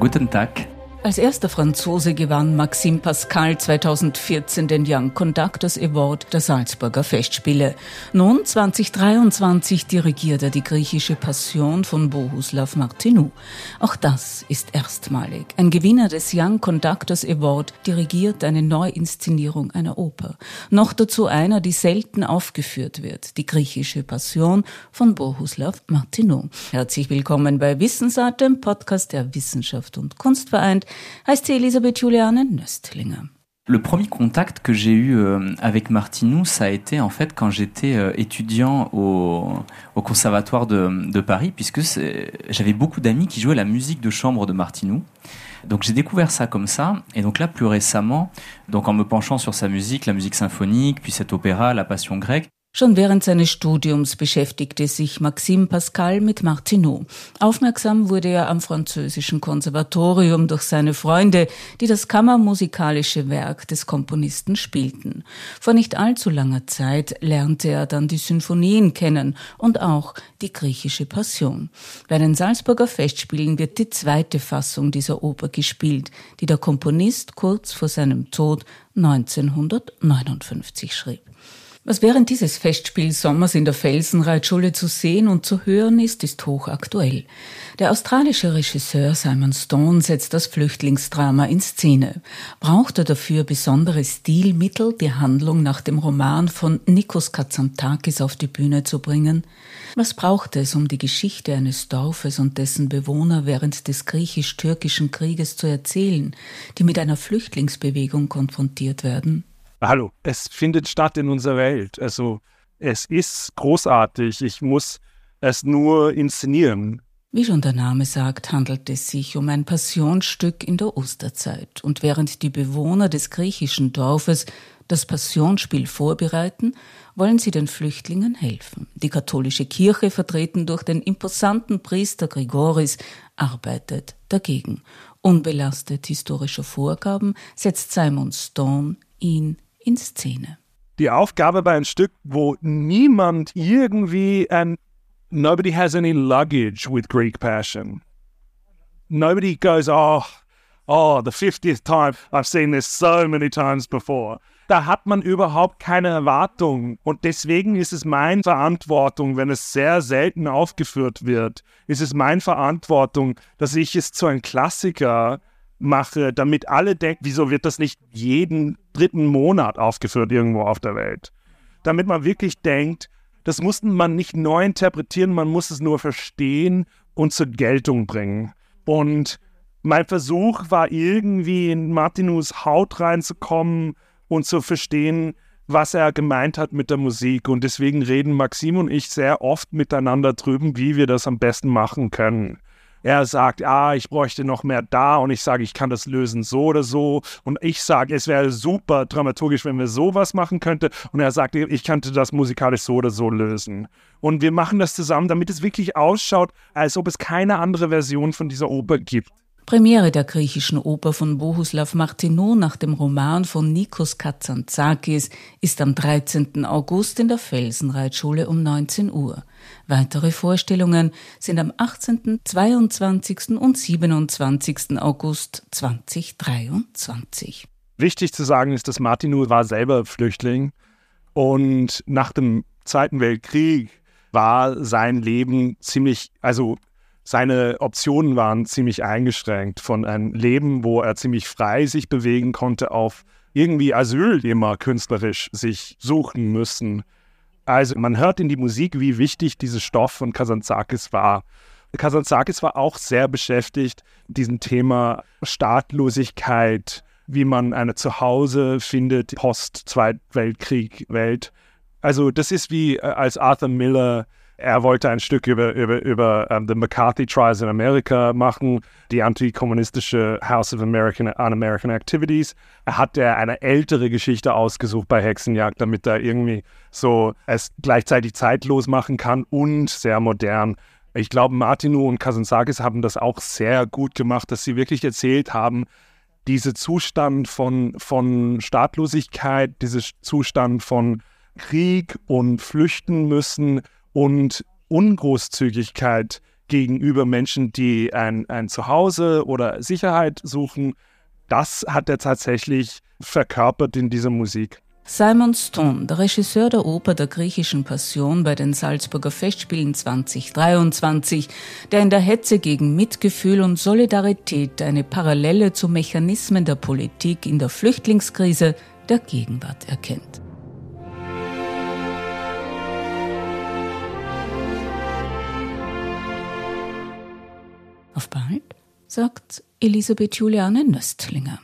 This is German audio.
Guten Tag. Als erster Franzose gewann Maxime Pascal 2014 den Young Conductors Award der Salzburger Festspiele. Nun 2023 dirigiert er die griechische Passion von Bohuslav Martinou. Auch das ist erstmalig. Ein Gewinner des Young Conductors Award dirigiert eine Neuinszenierung einer Oper. Noch dazu einer, die selten aufgeführt wird, die griechische Passion von Bohuslav Martinou. Herzlich willkommen bei Wissensart, dem Podcast der Wissenschaft und Kunst vereint heißt sie Elisabeth Juliane Nöstlinger? Le premier contact que j'ai eu euh, avec Martinou, ça a été en fait quand j'étais euh, étudiant au, Conservatoire de, de Paris, puisque j'avais beaucoup d'amis qui jouaient la musique de chambre de Martinou. Donc j'ai découvert ça comme ça, et donc là plus récemment, donc en me penchant sur sa musique, la musique symphonique, puis cet opéra, la Passion grecque, Schon während seines Studiums beschäftigte sich Maxime Pascal mit Martineau. Aufmerksam wurde er am französischen Konservatorium durch seine Freunde, die das kammermusikalische Werk des Komponisten spielten. Vor nicht allzu langer Zeit lernte er dann die Sinfonien kennen und auch die griechische Passion. Bei den Salzburger Festspielen wird die zweite Fassung dieser Oper gespielt, die der Komponist kurz vor seinem Tod 1959 schrieb. Was während dieses Festspielsommers in der Felsenreitschule zu sehen und zu hören ist, ist hochaktuell. Der australische Regisseur Simon Stone setzt das Flüchtlingsdrama in Szene. Braucht er dafür besondere Stilmittel, die Handlung nach dem Roman von Nikos Katsantakis auf die Bühne zu bringen? Was braucht es, um die Geschichte eines Dorfes und dessen Bewohner während des griechisch-türkischen Krieges zu erzählen, die mit einer Flüchtlingsbewegung konfrontiert werden? Hallo, es findet statt in unserer Welt. Also es ist großartig. Ich muss es nur inszenieren. Wie schon der Name sagt, handelt es sich um ein Passionsstück in der Osterzeit. Und während die Bewohner des griechischen Dorfes das Passionsspiel vorbereiten, wollen sie den Flüchtlingen helfen. Die katholische Kirche, vertreten durch den imposanten Priester Grigoris, arbeitet dagegen. Unbelastet historischer Vorgaben setzt Simon Stone ihn in Szene. Die Aufgabe bei einem Stück, wo niemand irgendwie and nobody has any luggage with Greek passion. Nobody goes, oh, oh, the 50th time, I've seen this so many times before. Da hat man überhaupt keine Erwartung. Und deswegen ist es meine Verantwortung, wenn es sehr selten aufgeführt wird, ist es meine Verantwortung, dass ich es zu einem Klassiker mache, damit alle denken, wieso wird das nicht jeden dritten Monat aufgeführt irgendwo auf der Welt? Damit man wirklich denkt, das muss man nicht neu interpretieren, man muss es nur verstehen und zur Geltung bringen. Und mein Versuch war irgendwie in Martinus Haut reinzukommen und zu verstehen, was er gemeint hat mit der Musik. Und deswegen reden Maxim und ich sehr oft miteinander drüben, wie wir das am besten machen können. Er sagt, ah, ich bräuchte noch mehr da und ich sage, ich kann das lösen so oder so. Und ich sage, es wäre super dramaturgisch, wenn wir sowas machen könnten. Und er sagt, ich könnte das musikalisch so oder so lösen. Und wir machen das zusammen, damit es wirklich ausschaut, als ob es keine andere Version von dieser Oper gibt. Premiere der griechischen Oper von Bohuslav Martineau nach dem Roman von Nikos Katsantzakis ist am 13. August in der Felsenreitschule um 19 Uhr. Weitere Vorstellungen sind am 18., 22. und 27. August 2023. Wichtig zu sagen ist, dass Martineau war selber Flüchtling und nach dem Zweiten Weltkrieg war sein Leben ziemlich, also seine Optionen waren ziemlich eingeschränkt von einem Leben, wo er ziemlich frei sich bewegen konnte, auf irgendwie Asyl immer künstlerisch sich suchen müssen. Also man hört in die Musik, wie wichtig dieser Stoff von Kazantzakis war. Kazantzakis war auch sehr beschäftigt, diesem Thema Staatlosigkeit, wie man eine Zuhause findet, Post-Zweitweltkrieg-Welt. Also das ist wie äh, als Arthur Miller er wollte ein Stück über, über, über um, ähm, the McCarthy Trials in Amerika machen, die antikommunistische House of American Un-American Activities. Er hat er eine ältere Geschichte ausgesucht bei Hexenjagd, damit er irgendwie so es gleichzeitig zeitlos machen kann und sehr modern. Ich glaube, Martinu und Kazantzakis haben das auch sehr gut gemacht, dass sie wirklich erzählt haben, dieser Zustand von, von Staatlosigkeit, dieser Zustand von Krieg und Flüchten müssen und Ungroßzügigkeit gegenüber Menschen, die ein, ein Zuhause oder Sicherheit suchen. Das hat er tatsächlich verkörpert in dieser Musik. Simon Stone, der Regisseur der Oper der griechischen Passion bei den Salzburger Festspielen 2023, der in der Hetze gegen Mitgefühl und Solidarität eine Parallele zu Mechanismen der Politik in der Flüchtlingskrise der Gegenwart erkennt. Auf bald, sagt Elisabeth Juliane Nöstlinger.